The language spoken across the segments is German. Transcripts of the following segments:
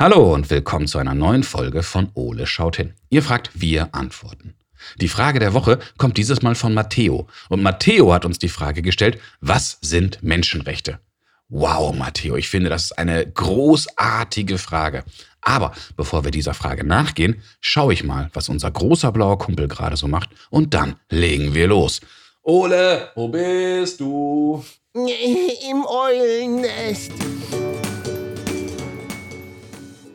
Hallo und willkommen zu einer neuen Folge von Ole schaut hin. Ihr fragt, wir antworten. Die Frage der Woche kommt dieses Mal von Matteo. Und Matteo hat uns die Frage gestellt, was sind Menschenrechte? Wow, Matteo, ich finde, das ist eine großartige Frage. Aber bevor wir dieser Frage nachgehen, schaue ich mal, was unser großer blauer Kumpel gerade so macht und dann legen wir los. Ole, wo bist du? Im Eulennest.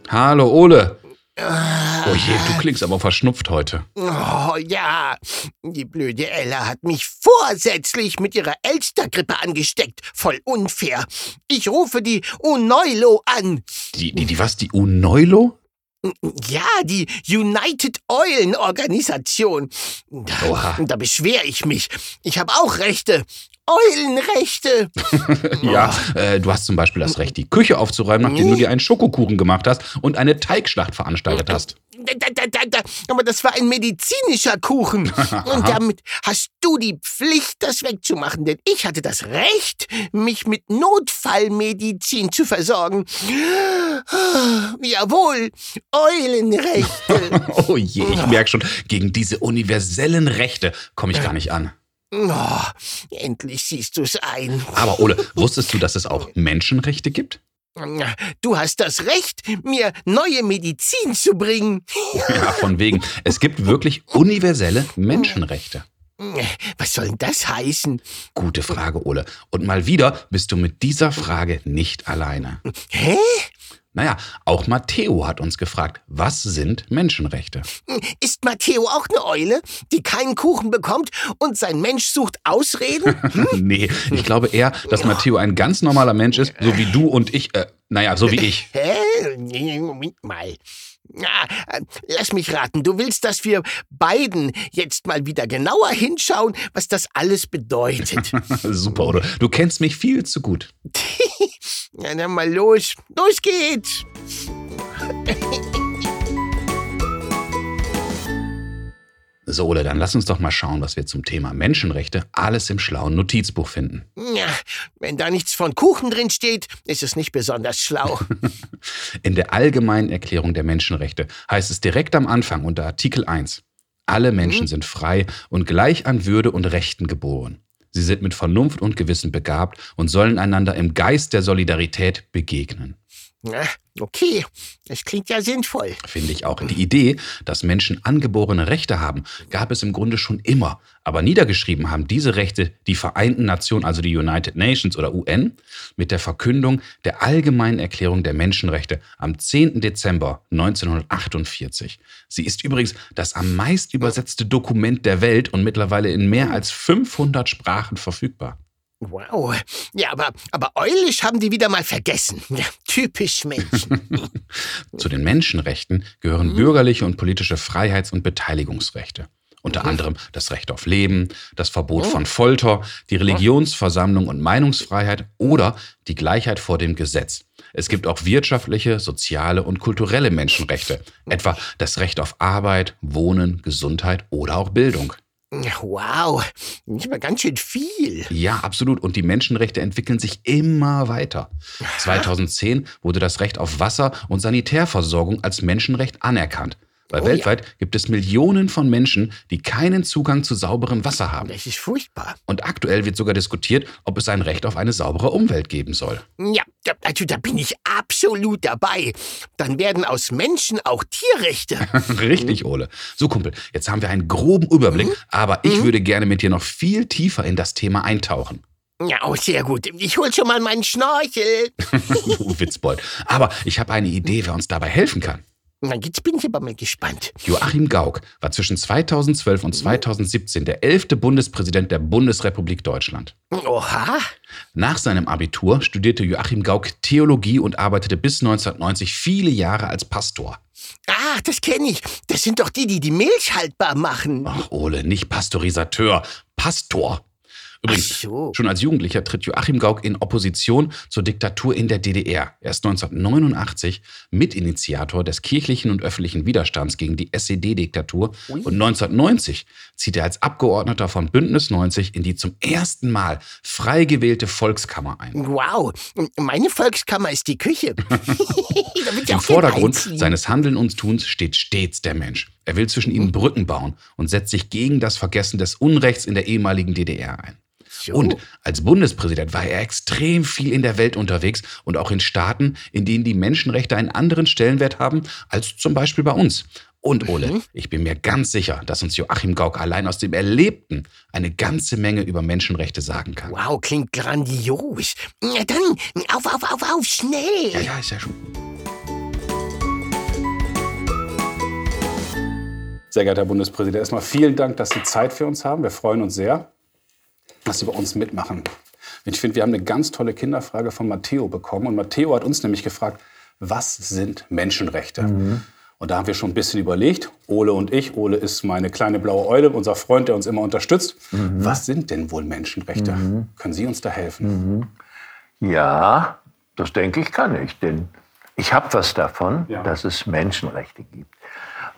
Hallo, Ole. Oh je, du klingst aber verschnupft heute. Oh ja, die blöde Ella hat mich vorsätzlich mit ihrer Elstergrippe angesteckt. Voll unfair. Ich rufe die Unoilo an. Die, die, die was, die Unoilo? Ja, die United Eulen Organisation. Da, Oha. da beschwere ich mich. Ich habe auch Rechte. Eulenrechte. Ja, äh, du hast zum Beispiel das Recht, die Küche aufzuräumen, nachdem du dir einen Schokokuchen gemacht hast und eine Teigschlacht veranstaltet hast. Da, da, da, da. Aber das war ein medizinischer Kuchen. Und damit hast du die Pflicht, das wegzumachen. Denn ich hatte das Recht, mich mit Notfallmedizin zu versorgen. Jawohl, Eulenrechte. Oh je, ich merke schon, gegen diese universellen Rechte komme ich gar nicht an. Oh, endlich siehst du es ein. Aber Ole, wusstest du, dass es auch Menschenrechte gibt? Du hast das Recht, mir neue Medizin zu bringen. Ja, von wegen. Es gibt wirklich universelle Menschenrechte. Was soll denn das heißen? Gute Frage, Ole. Und mal wieder bist du mit dieser Frage nicht alleine. Hä? Naja, auch Matteo hat uns gefragt, was sind Menschenrechte? Ist Matteo auch eine Eule, die keinen Kuchen bekommt und sein Mensch sucht Ausreden? nee, ich glaube eher, dass Matteo ein ganz normaler Mensch ist, so wie du und ich, äh, naja, so wie ich. Hä? Moment mal. Ah, lass mich raten, du willst, dass wir beiden jetzt mal wieder genauer hinschauen, was das alles bedeutet. Super, oder? Du kennst mich viel zu gut. ja, dann mal los. Los geht's. So, Ole, dann lass uns doch mal schauen, was wir zum Thema Menschenrechte alles im schlauen Notizbuch finden. Ja, wenn da nichts von Kuchen drin steht, ist es nicht besonders schlau. In der Allgemeinen Erklärung der Menschenrechte heißt es direkt am Anfang unter Artikel 1, alle Menschen sind frei und gleich an Würde und Rechten geboren. Sie sind mit Vernunft und Gewissen begabt und sollen einander im Geist der Solidarität begegnen. Na, okay, das klingt ja sinnvoll. Finde ich auch. Die Idee, dass Menschen angeborene Rechte haben, gab es im Grunde schon immer. Aber niedergeschrieben haben diese Rechte die Vereinten Nationen, also die United Nations oder UN, mit der Verkündung der Allgemeinen Erklärung der Menschenrechte am 10. Dezember 1948. Sie ist übrigens das am meist übersetzte Dokument der Welt und mittlerweile in mehr als 500 Sprachen verfügbar. Wow. Ja, aber, aber Eulisch haben die wieder mal vergessen. Ja, typisch Menschen. Zu den Menschenrechten gehören bürgerliche und politische Freiheits- und Beteiligungsrechte. Unter anderem das Recht auf Leben, das Verbot von Folter, die Religionsversammlung und Meinungsfreiheit oder die Gleichheit vor dem Gesetz. Es gibt auch wirtschaftliche, soziale und kulturelle Menschenrechte, etwa das Recht auf Arbeit, Wohnen, Gesundheit oder auch Bildung. Wow, nicht mal ganz schön viel. Ja, absolut. Und die Menschenrechte entwickeln sich immer weiter. 2010 wurde das Recht auf Wasser und Sanitärversorgung als Menschenrecht anerkannt. Weil Oh ja. weltweit gibt es Millionen von Menschen, die keinen Zugang zu sauberem Wasser haben. Das ist furchtbar. Und aktuell wird sogar diskutiert, ob es ein Recht auf eine saubere Umwelt geben soll. Ja, da- also da bin ich absolut dabei. Dann werden aus Menschen auch Tierrechte. Richtig, Ole. So, Kumpel, jetzt haben wir einen groben Überblick, aber ich würde gerne mit dir noch viel tiefer in das Thema eintauchen. Ja, oh, sehr gut. Ich hol schon mal meinen Schnorchel. Du Witzbold. Aber ich habe eine Idee, wer uns dabei helfen kann. Na, jetzt bin ich aber mal gespannt. Joachim Gauck war zwischen 2012 und 2017 der elfte Bundespräsident der Bundesrepublik Deutschland. Oha. Nach seinem Abitur studierte Joachim Gauck Theologie und arbeitete bis 1990 viele Jahre als Pastor. Ah, das kenne ich. Das sind doch die, die die Milch haltbar machen. Ach, Ole, nicht Pasteurisateur, Pastor. Übrigens, so. schon als Jugendlicher tritt Joachim Gauck in Opposition zur Diktatur in der DDR. Er ist 1989 Mitinitiator des kirchlichen und öffentlichen Widerstands gegen die SED-Diktatur und 1990 zieht er als Abgeordneter von Bündnis 90 in die zum ersten Mal frei gewählte Volkskammer ein. Wow, meine Volkskammer ist die Küche. Im Vordergrund seines Handeln und Tuns steht stets der Mensch. Er will zwischen ihnen Brücken bauen und setzt sich gegen das Vergessen des Unrechts in der ehemaligen DDR ein. So. Und als Bundespräsident war er extrem viel in der Welt unterwegs und auch in Staaten, in denen die Menschenrechte einen anderen Stellenwert haben als zum Beispiel bei uns. Und Ole, mhm. ich bin mir ganz sicher, dass uns Joachim Gauck allein aus dem Erlebten eine ganze Menge über Menschenrechte sagen kann. Wow, klingt grandios. Na dann, auf, auf, auf, auf, schnell. Ja, ja, ist ja schon. Sehr geehrter Herr Bundespräsident, erstmal vielen Dank, dass Sie Zeit für uns haben. Wir freuen uns sehr, dass Sie bei uns mitmachen. Ich finde, wir haben eine ganz tolle Kinderfrage von Matteo bekommen. Und Matteo hat uns nämlich gefragt, was sind Menschenrechte? Mhm. Und da haben wir schon ein bisschen überlegt, Ole und ich. Ole ist meine kleine blaue Eule, unser Freund, der uns immer unterstützt. Mhm. Was sind denn wohl Menschenrechte? Mhm. Können Sie uns da helfen? Mhm. Ja, das denke ich kann ich, denn ich habe was davon, ja. dass es Menschenrechte gibt.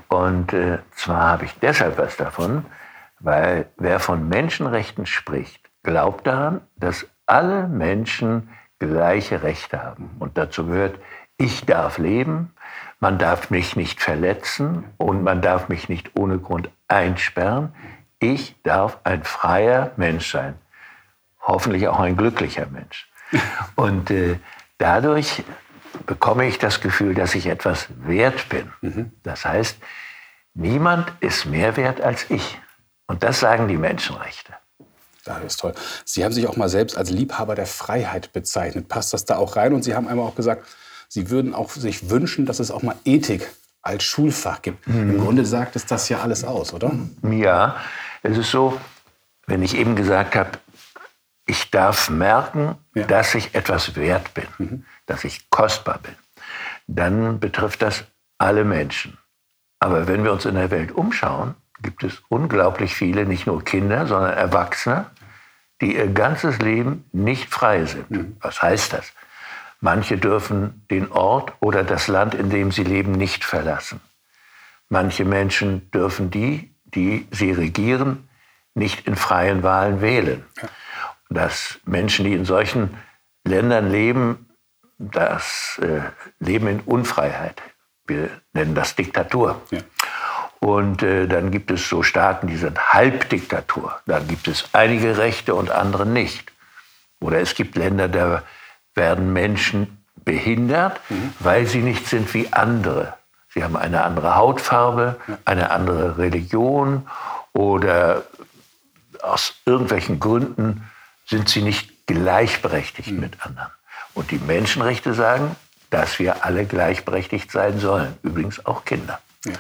Und äh, zwar habe ich deshalb was davon, weil wer von Menschenrechten spricht, glaubt daran, dass alle Menschen gleiche Rechte haben. Und dazu gehört, ich darf leben, man darf mich nicht verletzen und man darf mich nicht ohne Grund einsperren. Ich darf ein freier Mensch sein. Hoffentlich auch ein glücklicher Mensch. Und äh, dadurch bekomme ich das Gefühl, dass ich etwas wert bin. Mhm. Das heißt, niemand ist mehr wert als ich. Und das sagen die Menschenrechte. Das ist toll. Sie haben sich auch mal selbst als Liebhaber der Freiheit bezeichnet. Passt das da auch rein? Und Sie haben einmal auch gesagt, Sie würden auch sich wünschen, dass es auch mal Ethik als Schulfach gibt. Mhm. Im Grunde sagt es das ja alles aus, oder? Ja, es ist so, wenn ich eben gesagt habe, ich darf merken, ja. dass ich etwas wert bin, mhm. dass ich kostbar bin, dann betrifft das alle Menschen. Aber wenn wir uns in der Welt umschauen, gibt es unglaublich viele, nicht nur Kinder, sondern Erwachsene, die ihr ganzes Leben nicht frei sind. Mhm. Was heißt das? Manche dürfen den Ort oder das Land, in dem sie leben, nicht verlassen. Manche Menschen dürfen die, die sie regieren, nicht in freien Wahlen wählen. Dass Menschen, die in solchen Ländern leben, das äh, leben in Unfreiheit. Wir nennen das Diktatur. Ja. Und äh, dann gibt es so Staaten, die sind Halbdiktatur. Da gibt es einige Rechte und andere nicht. Oder es gibt Länder, da werden Menschen behindert, mhm. weil sie nicht sind wie andere. Sie haben eine andere Hautfarbe, eine andere Religion oder aus irgendwelchen Gründen sind sie nicht gleichberechtigt mhm. mit anderen. Und die Menschenrechte sagen, dass wir alle gleichberechtigt sein sollen, übrigens auch Kinder. Ja.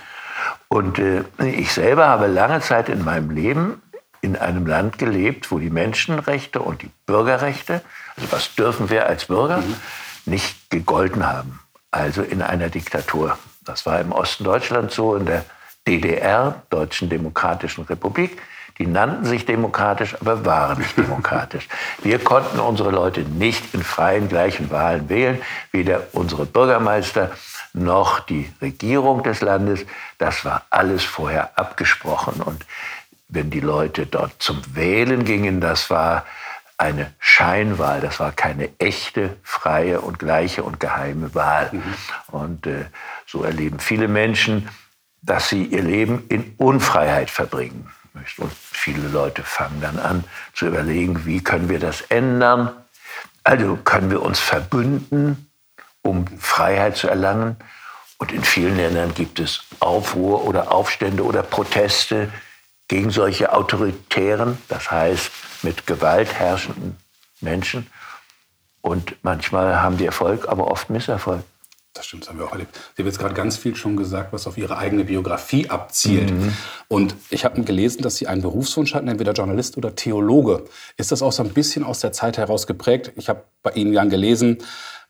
Und äh, ich selber habe lange Zeit in meinem Leben in einem Land gelebt, wo die Menschenrechte und die Bürgerrechte, also was dürfen wir als Bürger, mhm. nicht gegolten haben. Also in einer Diktatur. Das war im Osten Deutschlands so, in der DDR, Deutschen Demokratischen Republik. Die nannten sich demokratisch, aber waren nicht demokratisch. Wir konnten unsere Leute nicht in freien, gleichen Wahlen wählen, weder unsere Bürgermeister noch die Regierung des Landes. Das war alles vorher abgesprochen. Und wenn die Leute dort zum Wählen gingen, das war eine Scheinwahl, das war keine echte, freie und gleiche und geheime Wahl. Mhm. Und äh, so erleben viele Menschen, dass sie ihr Leben in Unfreiheit verbringen. Und viele Leute fangen dann an zu überlegen, wie können wir das ändern? Also können wir uns verbünden, um Freiheit zu erlangen? Und in vielen Ländern gibt es Aufruhr oder Aufstände oder Proteste gegen solche autoritären, das heißt mit Gewalt herrschenden Menschen. Und manchmal haben die Erfolg, aber oft Misserfolg. Das stimmt, das haben wir auch erlebt. Sie haben jetzt gerade ganz viel schon gesagt, was auf Ihre eigene Biografie abzielt. Mhm. Und ich habe gelesen, dass Sie einen Berufswunsch hatten, entweder Journalist oder Theologe. Ist das auch so ein bisschen aus der Zeit heraus geprägt? Ich habe bei Ihnen ja gelesen,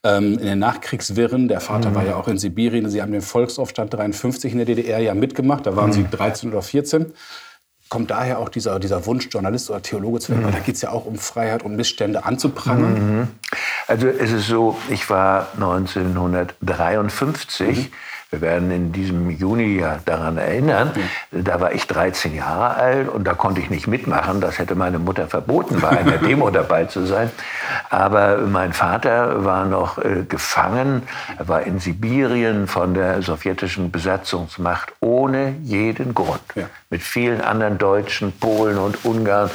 in den Nachkriegswirren, der Vater mhm. war ja auch in Sibirien, Sie haben den Volksaufstand 53 in der DDR ja mitgemacht, da waren mhm. Sie 13 oder 14. kommt daher auch dieser, dieser Wunsch, Journalist oder Theologe zu werden, mhm. weil da geht es ja auch um Freiheit und Missstände anzuprangern. Mhm. Also es ist so, ich war 1953 mhm. Wir werden in diesem Juni ja daran erinnern. Da war ich 13 Jahre alt und da konnte ich nicht mitmachen. Das hätte meine Mutter verboten, bei einer Demo dabei zu sein. Aber mein Vater war noch äh, gefangen. Er war in Sibirien von der sowjetischen Besatzungsmacht ohne jeden Grund. Ja. Mit vielen anderen Deutschen, Polen und Ungarn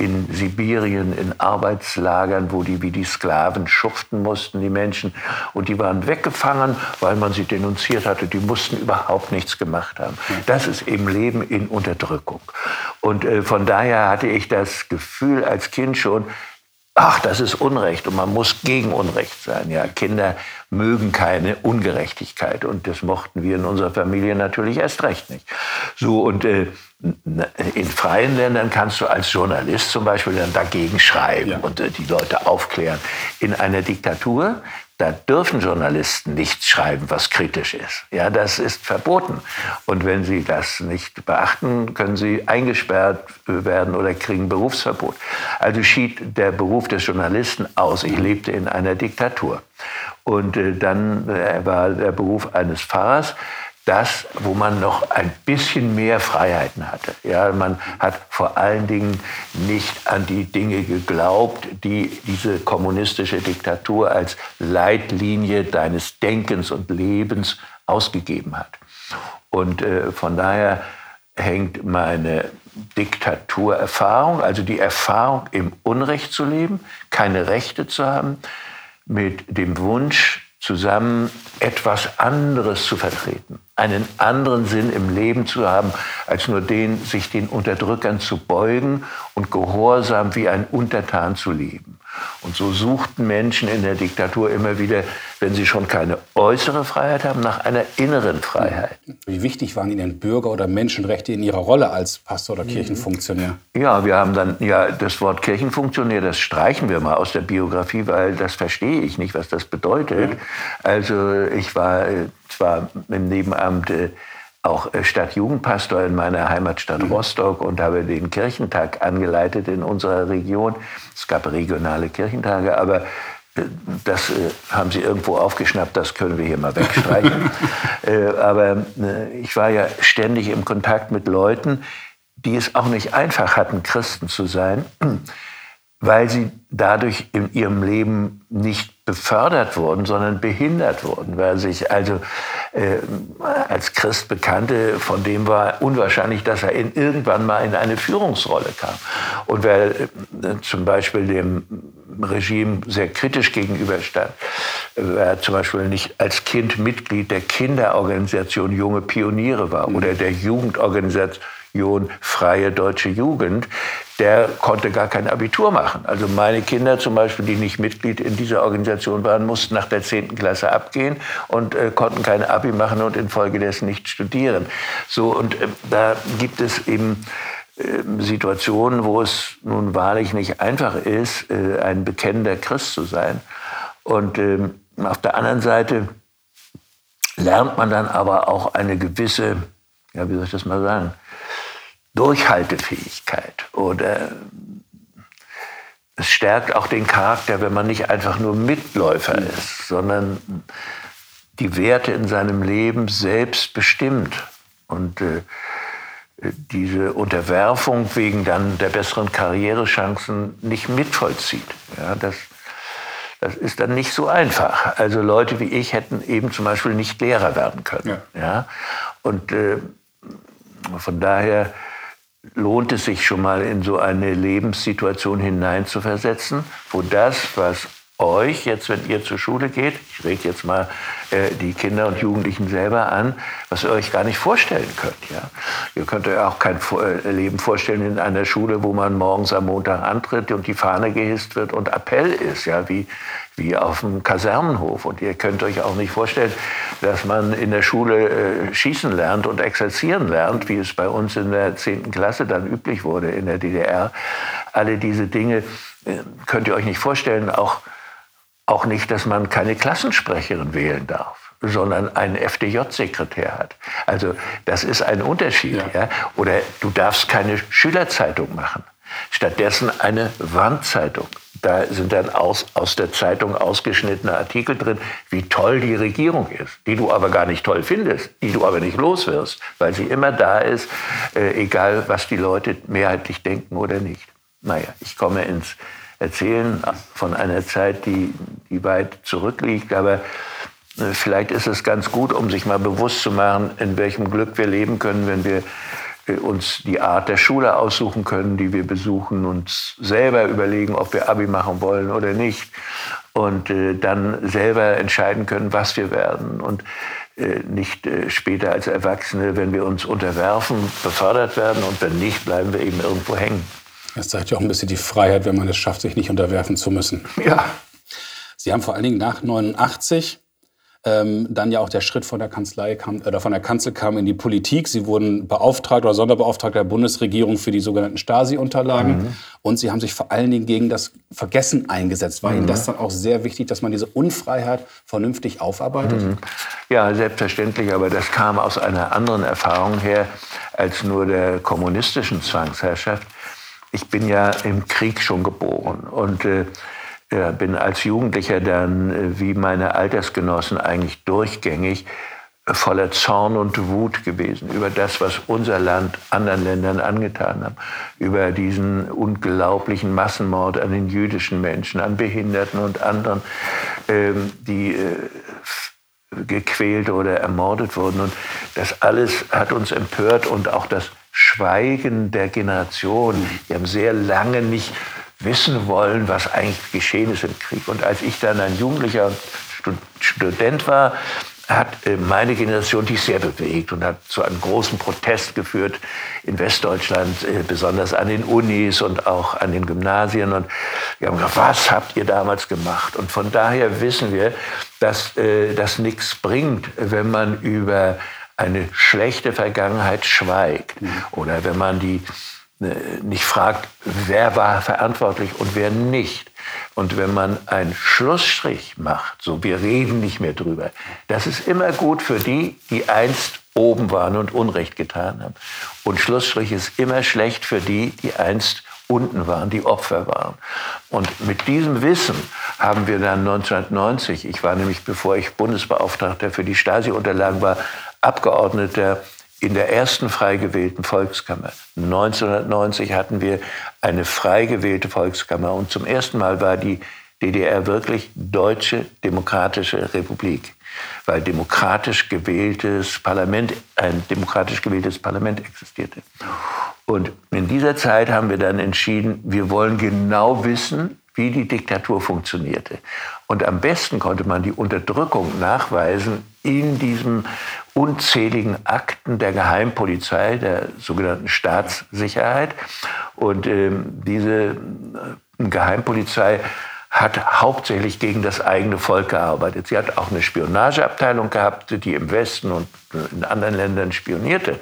in Sibirien in Arbeitslagern, wo die wie die Sklaven schuften mussten, die Menschen. Und die waren weggefangen, weil man sie denunziert hatte. Die mussten überhaupt nichts gemacht haben. Das ist eben Leben in Unterdrückung. Und äh, von daher hatte ich das Gefühl als Kind schon, ach, das ist Unrecht und man muss gegen Unrecht sein. Ja, Kinder mögen keine Ungerechtigkeit und das mochten wir in unserer Familie natürlich erst recht nicht. So und äh, in freien Ländern kannst du als Journalist zum Beispiel dann dagegen schreiben ja. und äh, die Leute aufklären. In einer Diktatur da dürfen Journalisten nichts schreiben, was kritisch ist. Ja, das ist verboten. Und wenn sie das nicht beachten, können sie eingesperrt werden oder kriegen Berufsverbot. Also schied der Beruf des Journalisten aus. Ich lebte in einer Diktatur. Und äh, dann äh, war der Beruf eines Pfarrers das, wo man noch ein bisschen mehr Freiheiten hatte. Ja, man hat vor allen Dingen nicht an die Dinge geglaubt, die diese kommunistische Diktatur als Leitlinie deines Denkens und Lebens ausgegeben hat. Und äh, von daher hängt meine Diktaturerfahrung, also die Erfahrung, im Unrecht zu leben, keine Rechte zu haben, mit dem Wunsch, zusammen etwas anderes zu vertreten, einen anderen Sinn im Leben zu haben, als nur den, sich den Unterdrückern zu beugen und gehorsam wie ein Untertan zu leben. Und so suchten Menschen in der Diktatur immer wieder, wenn sie schon keine äußere Freiheit haben, nach einer inneren Freiheit. Wie wichtig waren Ihnen Bürger- oder Menschenrechte in Ihrer Rolle als Pastor oder Kirchenfunktionär? Ja, wir haben dann, ja, das Wort Kirchenfunktionär, das streichen wir mal aus der Biografie, weil das verstehe ich nicht, was das bedeutet. Also ich war äh, zwar im Nebenamt äh, auch äh, Stadtjugendpastor in meiner Heimatstadt mhm. Rostock und habe den Kirchentag angeleitet in unserer Region. Es gab regionale Kirchentage, aber äh, das äh, haben Sie irgendwo aufgeschnappt, das können wir hier mal wegstreichen. aber ich war ja ständig im Kontakt mit Leuten, die es auch nicht einfach hatten, Christen zu sein, weil sie dadurch in ihrem Leben nicht befördert wurden, sondern behindert wurden, weil sich also äh, als Christ bekannte, von dem war unwahrscheinlich, dass er in, irgendwann mal in eine Führungsrolle kam. Und wer äh, zum Beispiel dem Regime sehr kritisch gegenüberstand, wer zum Beispiel nicht als Kind Mitglied der Kinderorganisation Junge Pioniere war oder der Jugendorganisation Freie Deutsche Jugend, der konnte gar kein Abitur machen. Also meine Kinder zum Beispiel, die nicht Mitglied in dieser Organisation waren, mussten nach der 10. Klasse abgehen und äh, konnten kein Abi machen und infolgedessen nicht studieren. So, und äh, da gibt es eben äh, Situationen, wo es nun wahrlich nicht einfach ist, äh, ein bekennender Christ zu sein. Und ähm, auf der anderen Seite lernt man dann aber auch eine gewisse, ja, wie soll ich das mal sagen, Durchhaltefähigkeit oder es stärkt auch den Charakter, wenn man nicht einfach nur Mitläufer ist, sondern die Werte in seinem Leben selbst bestimmt. Und äh, diese Unterwerfung wegen dann der besseren Karrierechancen nicht mitvollzieht. Ja, das, das ist dann nicht so einfach. Also Leute wie ich hätten eben zum Beispiel nicht Lehrer werden können. Ja. ja? Und äh, von daher lohnt es sich schon mal in so eine Lebenssituation hineinzuversetzen, wo das, was euch jetzt, wenn ihr zur Schule geht, ich rede jetzt mal äh, die Kinder und Jugendlichen selber an, was ihr euch gar nicht vorstellen könnt. Ja? Ihr könnt euch auch kein äh, Leben vorstellen in einer Schule, wo man morgens am Montag antritt und die Fahne gehisst wird und Appell ist, ja, wie, wie auf dem Kasernenhof. Und ihr könnt euch auch nicht vorstellen, dass man in der Schule äh, schießen lernt und exerzieren lernt, wie es bei uns in der 10. Klasse dann üblich wurde in der DDR. Alle diese Dinge äh, könnt ihr euch nicht vorstellen, auch auch nicht, dass man keine Klassensprecherin wählen darf. sondern einen FDJ-Sekretär hat. Also das ist ein Unterschied. Ja. ja. Oder du darfst keine Schülerzeitung machen. Stattdessen eine Wandzeitung. Da sind dann aus, aus der Zeitung ausgeschnittene Artikel drin, wie toll die Regierung ist, die du aber gar nicht toll findest, die du aber nicht los wirst, weil sie immer da ist, äh, egal was die Leute mehrheitlich denken oder nicht. Naja, ich komme ins Erzählen von einer Zeit, die, die weit zurückliegt, aber äh, vielleicht ist es ganz gut, um sich mal bewusst zu machen, in welchem Glück wir leben können, wenn wir äh, uns die Art der Schule aussuchen können, die wir besuchen, uns selber überlegen, ob wir Abi machen wollen oder nicht. Und äh, dann selber entscheiden können, was wir werden. Und äh, nicht äh, später als Erwachsene, wenn wir uns unterwerfen, befördert werden. Und wenn nicht, bleiben wir eben irgendwo hängen. Das zeigt ja auch ein bisschen die Freiheit, wenn man es schafft, sich nicht unterwerfen zu müssen. Ja. Sie haben vor allen Dingen nach 89 ähm, dann ja auch der Schritt von der Kanzlei kam, oder von der Kanzel kam in die Politik. Sie wurden Beauftragter oder Sonderbeauftragter der Bundesregierung für die sogenannten Stasi-Unterlagen. Mhm. Und Sie haben sich vor allen Dingen gegen das Vergessen eingesetzt. War mhm. Ihnen das dann auch sehr wichtig, dass man diese Unfreiheit vernünftig aufarbeitet? Mhm. Ja, selbstverständlich. Aber das kam aus einer anderen Erfahrung her als nur der kommunistischen Zwangsherrschaft. Ich bin ja im Krieg schon geboren und äh, bin als Jugendlicher dann, äh, wie meine Altersgenossen, eigentlich durchgängig äh, voller Zorn und Wut gewesen über das, was unser Land anderen Ländern angetan hat, über diesen unglaublichen Massenmord an den jüdischen Menschen, an Behinderten und anderen, ähm, die äh, gequält oder ermordet wurden. Und das alles hat uns empört und auch das Schweigen der Generation. Wir haben sehr lange nicht wissen wollen, was eigentlich geschehen ist im Krieg. Und als ich dann ein Jugendlicher Student war, hat äh, meine Generation dich sehr bewegt und hat zu einem großen Protest geführt in Westdeutschland, äh, besonders an den Unis und auch an den Gymnasien. Und wir haben gesagt, was habt ihr damals gemacht? Und von daher wissen wir, dass äh, das nichts bringt, wenn man über eine schlechte Vergangenheit schweigt mhm. oder wenn man die äh, nicht fragt, wer war verantwortlich und wer nicht. Und wenn man einen Schlussstrich macht, so wir reden nicht mehr drüber, das ist immer gut für die, die einst oben waren und Unrecht getan haben. Und Schlussstrich ist immer schlecht für die, die einst unten waren, die Opfer waren. Und mit diesem Wissen haben wir dann 1990, ich war nämlich, bevor ich Bundesbeauftragter für die Stasi-Unterlagen war, Abgeordneter in der ersten frei gewählten Volkskammer. 1990 hatten wir eine frei gewählte Volkskammer und zum ersten Mal war die DDR wirklich Deutsche Demokratische Republik, weil demokratisch gewähltes Parlament, ein demokratisch gewähltes Parlament existierte. Und in dieser Zeit haben wir dann entschieden, wir wollen genau wissen, wie die Diktatur funktionierte. Und am besten konnte man die Unterdrückung nachweisen in diesen unzähligen Akten der Geheimpolizei, der sogenannten Staatssicherheit. Und ähm, diese äh, Geheimpolizei hat hauptsächlich gegen das eigene Volk gearbeitet. Sie hat auch eine Spionageabteilung gehabt, die im Westen und in anderen Ländern spionierte.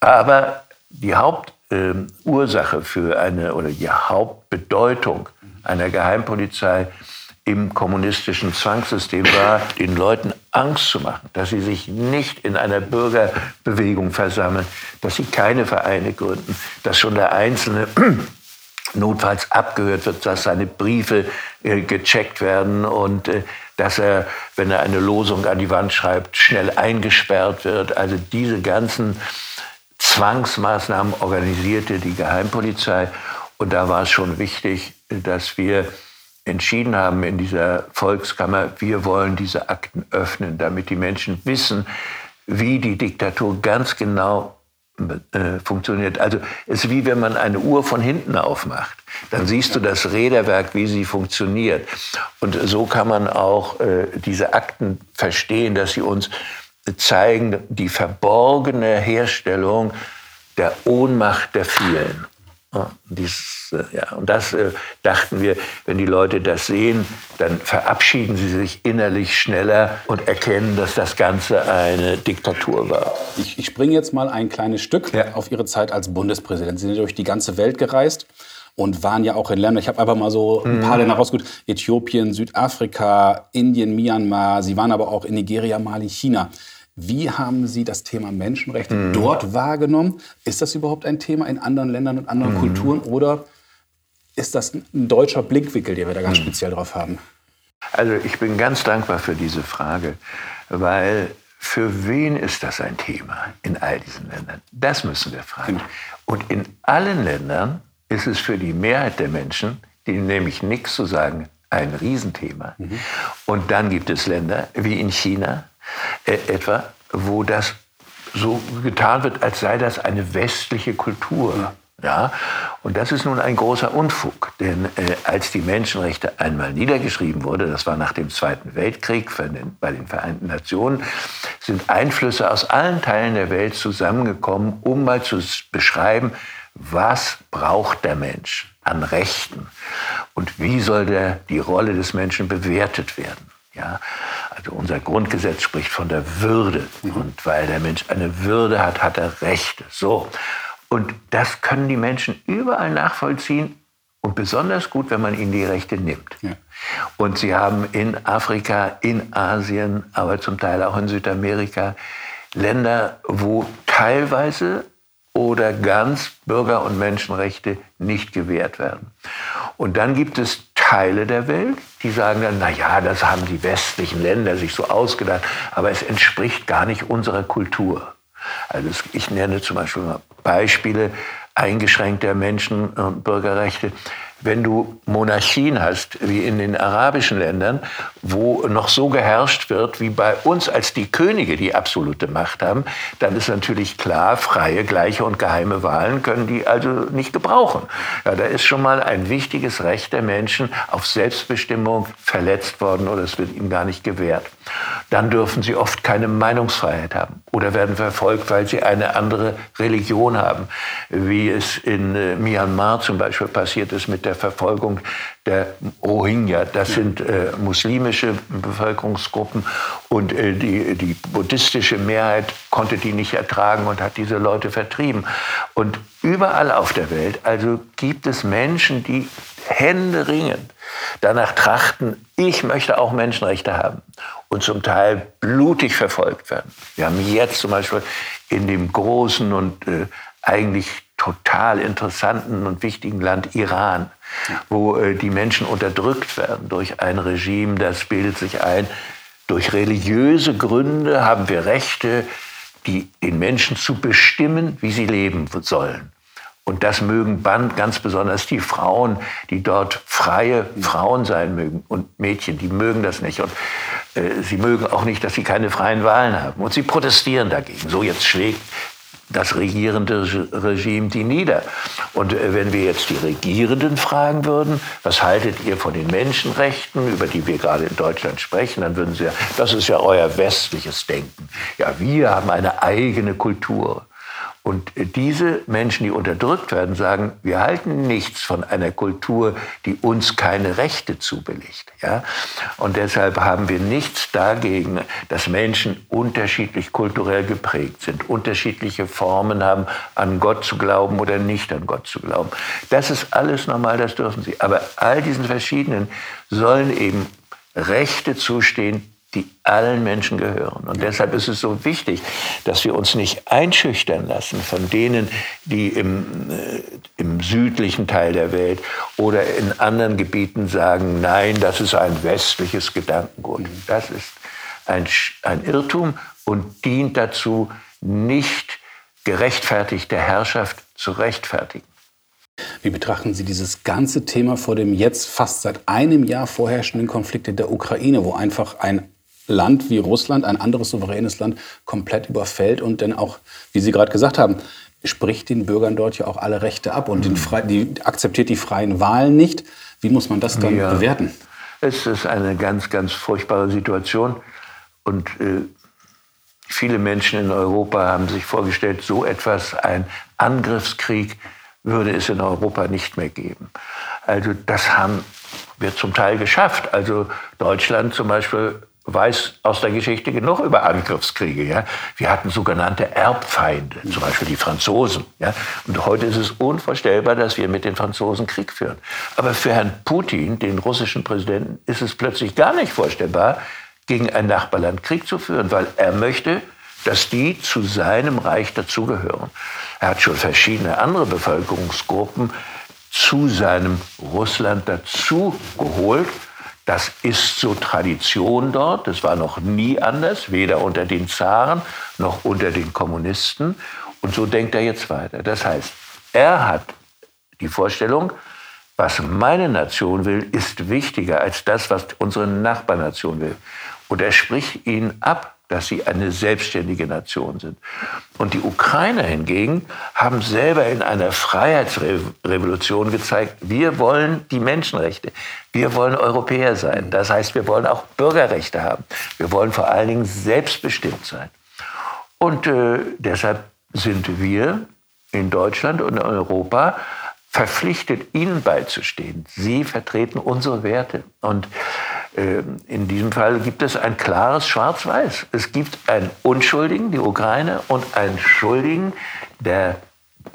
Aber die Hauptursache ähm, für eine oder die Hauptbedeutung einer Geheimpolizei im kommunistischen Zwangssystem war, den Leuten Angst zu machen, dass sie sich nicht in einer Bürgerbewegung versammeln, dass sie keine Vereine gründen, dass schon der Einzelne notfalls abgehört wird, dass seine Briefe äh, gecheckt werden und äh, dass er, wenn er eine Losung an die Wand schreibt, schnell eingesperrt wird. Also diese ganzen Zwangsmaßnahmen organisierte die Geheimpolizei. Und da war es schon wichtig, dass wir entschieden haben in dieser Volkskammer, wir wollen diese Akten öffnen, damit die Menschen wissen, wie die Diktatur ganz genau äh, funktioniert. Also es ist wie wenn man eine Uhr von hinten aufmacht. Dann siehst du das Räderwerk, wie sie funktioniert. Und so kann man auch äh, diese Akten verstehen, dass sie uns zeigen die verborgene Herstellung der Ohnmacht der vielen. Ja, dies, äh, ja, und das äh, dachten wir, wenn die Leute das sehen, dann verabschieden sie sich innerlich schneller und erkennen, dass das Ganze eine Diktatur war. Ich, ich springe jetzt mal ein kleines Stück ja. auf Ihre Zeit als Bundespräsident. Sie sind durch die ganze Welt gereist und waren ja auch in Ländern, ich habe einfach mal so ein paar Länder rausgesucht, Äthiopien, Südafrika, Indien, Myanmar, Sie waren aber auch in Nigeria, Mali, China. Wie haben Sie das Thema Menschenrechte Mhm. dort wahrgenommen? Ist das überhaupt ein Thema in anderen Ländern und anderen Kulturen oder ist das ein deutscher Blickwinkel, den wir da ganz speziell drauf haben? Also ich bin ganz dankbar für diese Frage, weil für wen ist das ein Thema in all diesen Ländern? Das müssen wir fragen. Und in allen Ländern ist es für die Mehrheit der Menschen, die nämlich nichts zu sagen, ein Riesenthema. Und dann gibt es Länder wie in China äh, etwa, wo das so getan wird, als sei das eine westliche Kultur. Ja, und das ist nun ein großer Unfug, denn äh, als die Menschenrechte einmal niedergeschrieben wurde, das war nach dem Zweiten Weltkrieg den, bei den Vereinten Nationen, sind Einflüsse aus allen Teilen der Welt zusammengekommen, um mal zu beschreiben, was braucht der Mensch an Rechten und wie soll der, die Rolle des Menschen bewertet werden. Ja, also unser Grundgesetz spricht von der Würde. Und weil der Mensch eine Würde hat, hat er Rechte. So. Und das können die Menschen überall nachvollziehen. Und besonders gut, wenn man ihnen die Rechte nimmt. Ja. Und sie haben in Afrika, in Asien, aber zum Teil auch in Südamerika Länder, wo teilweise oder ganz Bürger- und Menschenrechte nicht gewährt werden. Und dann gibt es Teile der Welt, die sagen dann, na ja, das haben die westlichen Länder sich so ausgedacht, aber es entspricht gar nicht unserer Kultur. Also ich nenne zum Beispiel Beispiele eingeschränkter Menschen- und Bürgerrechte. Wenn du Monarchien hast, wie in den arabischen Ländern, wo noch so geherrscht wird, wie bei uns als die Könige die absolute Macht haben, dann ist natürlich klar, freie, gleiche und geheime Wahlen können die also nicht gebrauchen. Ja, da ist schon mal ein wichtiges Recht der Menschen auf Selbstbestimmung verletzt worden oder es wird ihnen gar nicht gewährt. Dann dürfen sie oft keine Meinungsfreiheit haben oder werden verfolgt, weil sie eine andere Religion haben, wie es in äh, Myanmar zum Beispiel passiert ist mit der Verfolgung der Rohingya. Das sind äh, muslimische Bevölkerungsgruppen und äh, die, die buddhistische Mehrheit konnte die nicht ertragen und hat diese Leute vertrieben. Und überall auf der Welt also gibt es Menschen, die händeringend danach trachten, ich möchte auch Menschenrechte haben und zum Teil blutig verfolgt werden. Wir haben jetzt zum Beispiel in dem großen und äh, eigentlich total interessanten und wichtigen Land Iran, wo äh, die Menschen unterdrückt werden durch ein Regime, das bildet sich ein, durch religiöse Gründe haben wir Rechte, die den Menschen zu bestimmen, wie sie leben sollen. Und das mögen ganz besonders die Frauen, die dort freie Frauen sein mögen und Mädchen, die mögen das nicht. Und äh, sie mögen auch nicht, dass sie keine freien Wahlen haben. Und sie protestieren dagegen. So jetzt schlägt das regierende Re- Regime die nieder. Und äh, wenn wir jetzt die Regierenden fragen würden, was haltet ihr von den Menschenrechten, über die wir gerade in Deutschland sprechen, dann würden sie ja, das ist ja euer westliches Denken. Ja, wir haben eine eigene Kultur. Und diese Menschen, die unterdrückt werden, sagen, wir halten nichts von einer Kultur, die uns keine Rechte zubilligt. Ja? Und deshalb haben wir nichts dagegen, dass Menschen unterschiedlich kulturell geprägt sind, unterschiedliche Formen haben, an Gott zu glauben oder nicht an Gott zu glauben. Das ist alles normal, das dürfen sie. Aber all diesen verschiedenen sollen eben Rechte zustehen, die allen Menschen gehören. Und deshalb ist es so wichtig, dass wir uns nicht einschüchtern lassen von denen, die im, äh, im südlichen Teil der Welt oder in anderen Gebieten sagen, nein, das ist ein westliches Gedankengut. Das ist ein, ein Irrtum und dient dazu, nicht gerechtfertigte Herrschaft zu rechtfertigen. Wie betrachten Sie dieses ganze Thema vor dem jetzt fast seit einem Jahr vorherrschenden Konflikt in der Ukraine, wo einfach ein Land wie Russland, ein anderes souveränes Land, komplett überfällt und dann auch, wie Sie gerade gesagt haben, spricht den Bürgern dort ja auch alle Rechte ab und frei, die akzeptiert die freien Wahlen nicht. Wie muss man das dann Ja. bewerten? Es ist eine ganz, ganz furchtbare Situation. Und äh, viele Menschen in Europa haben sich vorgestellt, so etwas, ein Angriffskrieg, würde es in Europa nicht mehr geben. Also das haben wir zum Teil geschafft. Also Deutschland zum Beispiel weiß aus der Geschichte genug über Angriffskriege. Ja? Wir hatten sogenannte Erbfeinde, zum Beispiel die Franzosen. Ja? Und heute ist es unvorstellbar, dass wir mit den Franzosen Krieg führen. Aber für Herrn Putin, den russischen Präsidenten, ist es plötzlich gar nicht vorstellbar, gegen ein Nachbarland Krieg zu führen, weil er möchte, dass die zu seinem Reich dazugehören. Er hat schon verschiedene andere Bevölkerungsgruppen zu seinem Russland dazugeholt. Das ist so Tradition dort. Das war noch nie anders, weder unter den Zaren noch unter den Kommunisten. Und so denkt er jetzt weiter. Das heißt, er hat die Vorstellung, was meine Nation will, ist wichtiger als das, was unsere Nachbarnation will. Und er spricht ihnen ab, dass sie eine selbstständige Nation sind. Und die Ukrainer hingegen haben selber in einer Freiheitsrevolution gezeigt, wir wollen die Menschenrechte, wir wollen Europäer sein. Das heißt, wir wollen auch Bürgerrechte haben. Wir wollen vor allen Dingen selbstbestimmt sein. Und äh, deshalb sind wir in Deutschland und in Europa verpflichtet, ihnen beizustehen. Sie vertreten unsere Werte. Und in diesem Fall gibt es ein klares Schwarz-Weiß. Es gibt einen Unschuldigen, die Ukraine, und einen Schuldigen, der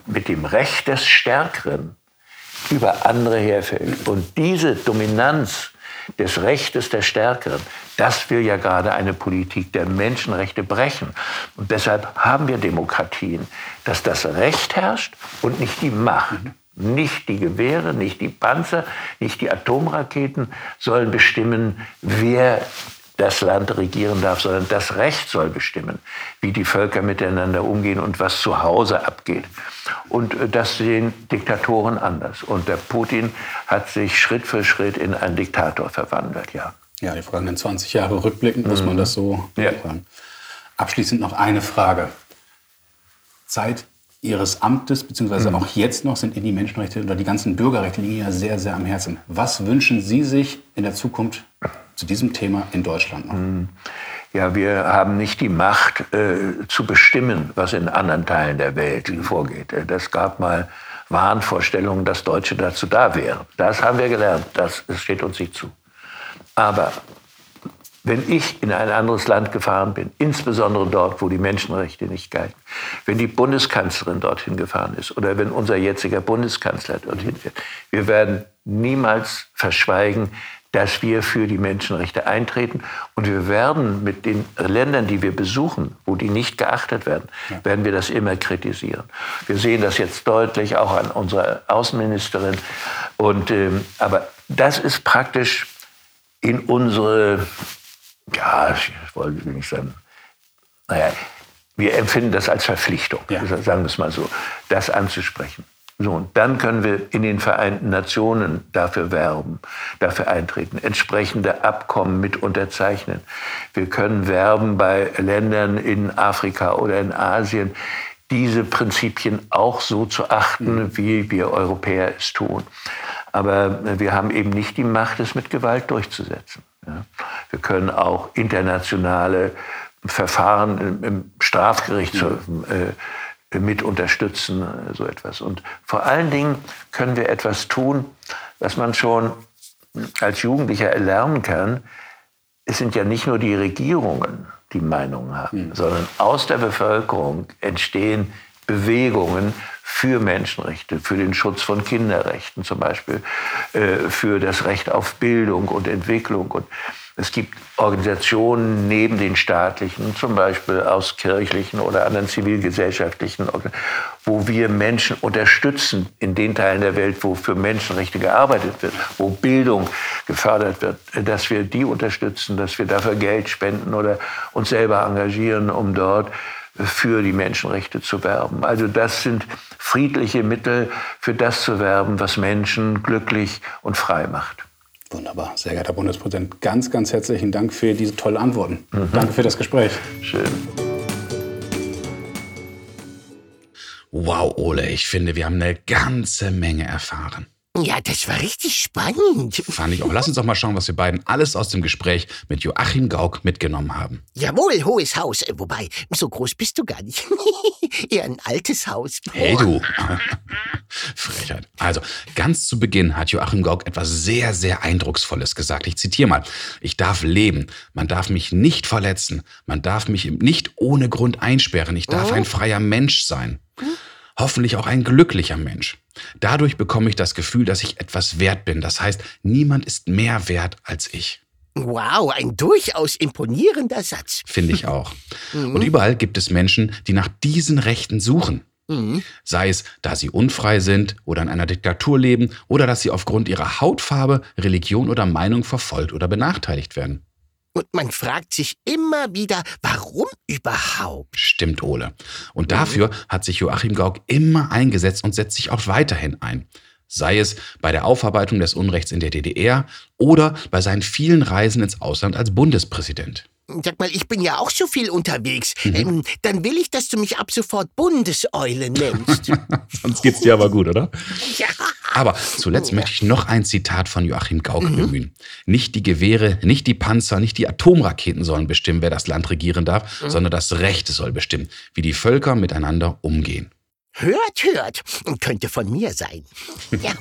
mit dem Recht des Stärkeren über andere herfällt. Und diese Dominanz des Rechtes der Stärkeren, das will ja gerade eine Politik der Menschenrechte brechen. Und deshalb haben wir Demokratien, dass das Recht herrscht und nicht die Macht. Nicht die Gewehre, nicht die Panzer, nicht die Atomraketen sollen bestimmen, wer das Land regieren darf, sondern das Recht soll bestimmen, wie die Völker miteinander umgehen und was zu Hause abgeht. Und äh, das sehen Diktatoren anders. Und der Putin hat sich Schritt für Schritt in einen Diktator verwandelt, ja. Ja, die vergangenen 20 Jahre rückblickend muss man mhm. das so ja. sagen. Abschließend noch eine Frage. Zeit Ihres Amtes, beziehungsweise mhm. auch jetzt noch, sind Ihnen die Menschenrechte oder die ganzen Bürgerrechte liegen ja sehr, sehr am Herzen. Was wünschen Sie sich in der Zukunft zu diesem Thema in Deutschland noch? Mhm. Ja, wir haben nicht die Macht äh, zu bestimmen, was in anderen Teilen der Welt mhm. vorgeht. Äh, das gab mal Wahnvorstellungen, dass Deutsche dazu da wären. Das haben wir gelernt. Das, das steht uns nicht zu. Aber wenn ich in ein anderes Land gefahren bin, insbesondere dort, wo die Menschenrechte nicht galten, wenn die Bundeskanzlerin dorthin gefahren ist oder wenn unser jetziger Bundeskanzler dorthin fährt, wir werden niemals verschweigen, dass wir für die Menschenrechte eintreten. Und wir werden mit den Ländern, die wir besuchen, wo die nicht geachtet werden, ja. werden wir das immer kritisieren. Wir sehen das jetzt deutlich auch an unserer Außenministerin. Und, ähm, aber das ist praktisch in unsere ja, ich wollte nicht sagen, naja, wir empfinden das als Verpflichtung, ja. sagen wir es mal so, das anzusprechen. So, und dann können wir in den Vereinten Nationen dafür werben, dafür eintreten, entsprechende Abkommen mit unterzeichnen. Wir können werben bei Ländern in Afrika oder in Asien, diese Prinzipien auch so zu achten, mhm. wie wir Europäer es tun. Aber wir haben eben nicht die Macht, es mit Gewalt durchzusetzen. Ja. Wir können auch internationale Verfahren im Strafgerichtshof äh, mit unterstützen, äh, so etwas. Und vor allen Dingen können wir etwas tun, was man schon als Jugendlicher erlernen kann. Es sind ja nicht nur die Regierungen, die Meinungen haben, mhm. sondern aus der Bevölkerung entstehen Bewegungen für Menschenrechte, für den Schutz von Kinderrechten zum Beispiel, äh, für das Recht auf Bildung und Entwicklung. Und es gibt Organisationen neben den staatlichen, zum Beispiel aus kirchlichen oder anderen zivilgesellschaftlichen, wo wir Menschen unterstützen in den Teilen der Welt, wo für Menschenrechte gearbeitet wird, wo Bildung gefördert wird, dass wir die unterstützen, dass wir dafür Geld spenden oder uns selber engagieren, um dort für die Menschenrechte zu werben. Also das sind friedliche Mittel, für das zu werben, was Menschen glücklich und frei macht. Wunderbar. Sehr geehrter Bundespräsident, ganz, ganz herzlichen Dank für diese tollen Antworten. Mhm. Danke für das Gespräch. Schön. Wow, Ole, ich finde, wir haben eine ganze Menge erfahren. Ja, das war richtig spannend. Fand ich auch. Lass uns doch mal schauen, was wir beiden alles aus dem Gespräch mit Joachim Gauck mitgenommen haben. Jawohl, hohes Haus. Äh, Wobei, so groß bist du gar nicht. Eher ein altes Haus. Hey du. Frechheit. Also, ganz zu Beginn hat Joachim Gauck etwas sehr, sehr Eindrucksvolles gesagt. Ich zitiere mal. Ich darf leben. Man darf mich nicht verletzen. Man darf mich nicht ohne Grund einsperren. Ich darf ein freier Mensch sein. Hoffentlich auch ein glücklicher Mensch. Dadurch bekomme ich das Gefühl, dass ich etwas wert bin. Das heißt, niemand ist mehr wert als ich. Wow, ein durchaus imponierender Satz. Finde ich auch. Und überall gibt es Menschen, die nach diesen Rechten suchen. Sei es, da sie unfrei sind oder in einer Diktatur leben oder dass sie aufgrund ihrer Hautfarbe, Religion oder Meinung verfolgt oder benachteiligt werden. Und man fragt sich immer wieder, warum überhaupt? Stimmt, Ole. Und dafür hat sich Joachim Gauck immer eingesetzt und setzt sich auch weiterhin ein. Sei es bei der Aufarbeitung des Unrechts in der DDR oder bei seinen vielen Reisen ins Ausland als Bundespräsident. Sag mal, ich bin ja auch so viel unterwegs. Ähm, dann will ich, dass du mich ab sofort Bundeseule nennst. Sonst geht's dir aber gut, oder? ja. Aber zuletzt möchte ich noch ein Zitat von Joachim Gauck bemühen. Nicht die Gewehre, nicht die Panzer, nicht die Atomraketen sollen bestimmen, wer das Land regieren darf, sondern das Recht soll bestimmen, wie die Völker miteinander umgehen. Hört, hört. Könnte von mir sein. Ja.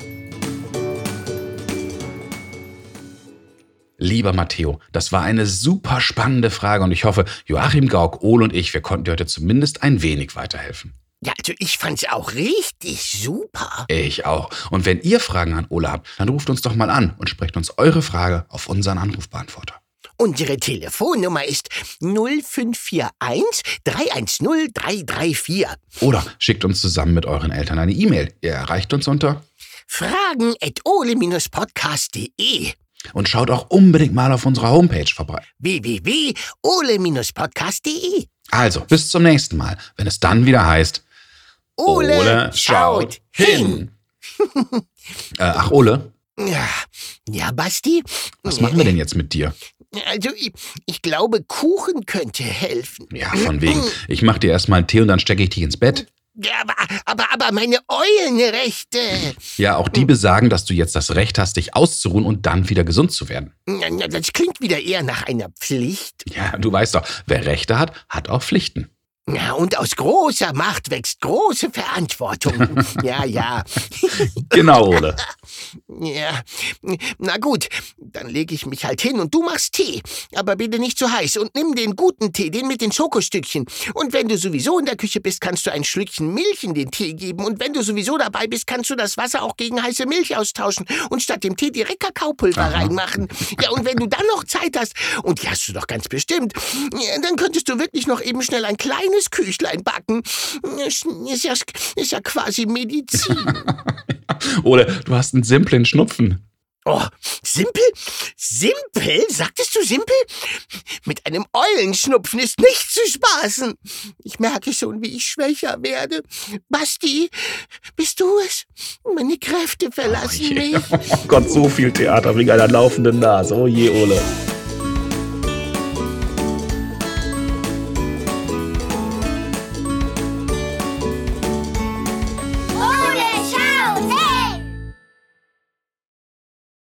Lieber Matteo, das war eine super spannende Frage und ich hoffe, Joachim Gauck, Ole und ich, wir konnten dir heute zumindest ein wenig weiterhelfen. Ja, also ich fand's auch richtig super. Ich auch. Und wenn ihr Fragen an Ole habt, dann ruft uns doch mal an und sprecht uns eure Frage auf unseren Anrufbeantworter. Unsere Telefonnummer ist 0541 310 334. Oder schickt uns zusammen mit euren Eltern eine E-Mail. Ihr erreicht uns unter Fragen at ole-podcast.de und schaut auch unbedingt mal auf unserer Homepage vorbei. www.ole-podcast.de Also, bis zum nächsten Mal, wenn es dann wieder heißt Ole, schaut hin. Äh, ach, Ole, Ja, ja, Basti? was machen wir denn jetzt mit dir? Also, ich, ich glaube, Kuchen könnte helfen. Ja, von wegen. Ich mach dir erstmal einen Tee und dann stecke ich dich ins Bett. Ja, aber, aber, aber meine Eulenrechte. Ja, auch die besagen, dass du jetzt das Recht hast, dich auszuruhen und dann wieder gesund zu werden. Das klingt wieder eher nach einer Pflicht. Ja, du weißt doch, wer Rechte hat, hat auch Pflichten. Ja, und aus großer Macht wächst große Verantwortung. ja, ja. Genau, Ole. Ja, na gut, dann lege ich mich halt hin und du machst Tee. Aber bitte nicht zu heiß und nimm den guten Tee, den mit den Schokostückchen. Und wenn du sowieso in der Küche bist, kannst du ein Schlückchen Milch in den Tee geben. Und wenn du sowieso dabei bist, kannst du das Wasser auch gegen heiße Milch austauschen und statt dem Tee direkt Kakaopulver reinmachen. Ja, und wenn du dann noch Zeit hast, und die hast du doch ganz bestimmt, dann könntest du wirklich noch eben schnell ein kleines Küchlein backen. Ist ja, ist ja quasi Medizin. Ole, du hast einen simplen Schnupfen. Oh, simpel? Simpel? Sagtest du simpel? Mit einem Eulenschnupfen ist nicht zu spaßen. Ich merke schon, wie ich schwächer werde. Basti, bist du es? Meine Kräfte verlassen mich. Oh Gott, so viel Theater wegen einer laufenden Nase. Oh je, Ole.